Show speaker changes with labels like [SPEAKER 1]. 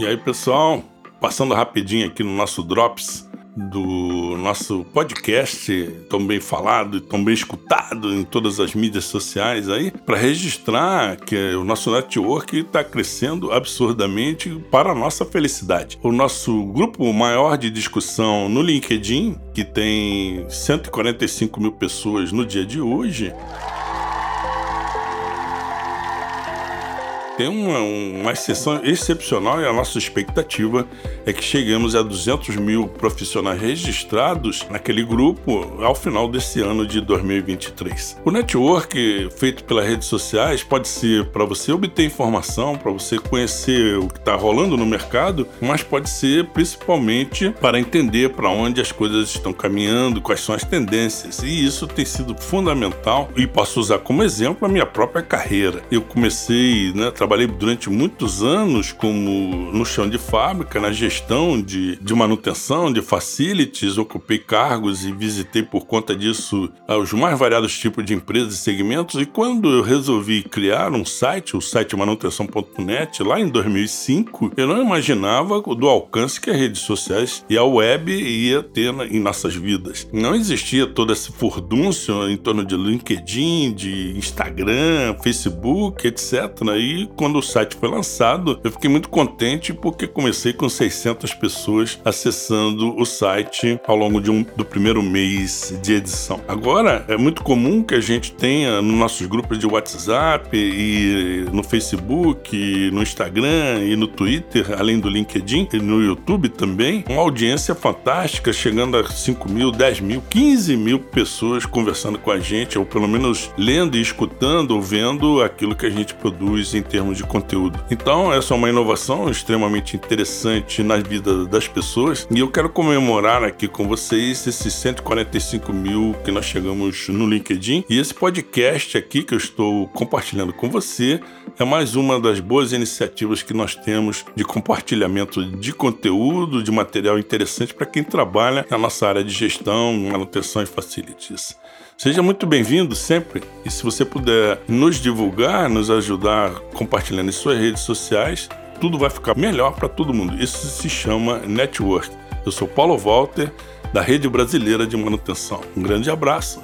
[SPEAKER 1] E aí, pessoal, passando rapidinho aqui no nosso Drops do nosso podcast, tão bem falado e tão bem escutado em todas as mídias sociais aí, para registrar que o nosso network está crescendo absurdamente para a nossa felicidade. O nosso grupo maior de discussão no LinkedIn, que tem 145 mil pessoas no dia de hoje, tem uma, uma exceção excepcional e a nossa expectativa é que chegamos a 200 mil profissionais registrados naquele grupo ao final desse ano de 2023. O network feito pelas redes sociais pode ser para você obter informação, para você conhecer o que está rolando no mercado, mas pode ser principalmente para entender para onde as coisas estão caminhando, quais são as tendências. E isso tem sido fundamental e posso usar como exemplo a minha própria carreira. Eu comecei né, a trabalhei durante muitos anos como no chão de fábrica, na gestão de, de manutenção, de facilities, ocupei cargos e visitei por conta disso ah, os mais variados tipos de empresas e segmentos. E quando eu resolvi criar um site, o site manutenção.net, lá em 2005, eu não imaginava do alcance que as redes sociais e a web ia ter em nossas vidas. Não existia todo esse furdúncio em torno de LinkedIn, de Instagram, Facebook, etc. E quando o site foi lançado, eu fiquei muito contente porque comecei com 600 pessoas acessando o site ao longo um, do primeiro mês de edição. Agora, é muito comum que a gente tenha nos nossos grupos de WhatsApp e no Facebook, no Instagram e no Twitter, além do LinkedIn e no YouTube também, uma audiência fantástica, chegando a 5 mil, 10 mil, 15 mil pessoas conversando com a gente, ou pelo menos lendo e escutando ou vendo aquilo que a gente produz em termos termos de conteúdo. Então, essa é uma inovação extremamente interessante na vida das pessoas e eu quero comemorar aqui com vocês esses 145 mil que nós chegamos no LinkedIn e esse podcast aqui que eu estou compartilhando com você é mais uma das boas iniciativas que nós temos de compartilhamento de conteúdo, de material interessante para quem trabalha na nossa área de gestão, manutenção e facilities. Seja muito bem-vindo sempre. E se você puder nos divulgar, nos ajudar compartilhando em suas redes sociais, tudo vai ficar melhor para todo mundo. Isso se chama network. Eu sou Paulo Walter, da Rede Brasileira de Manutenção. Um grande abraço.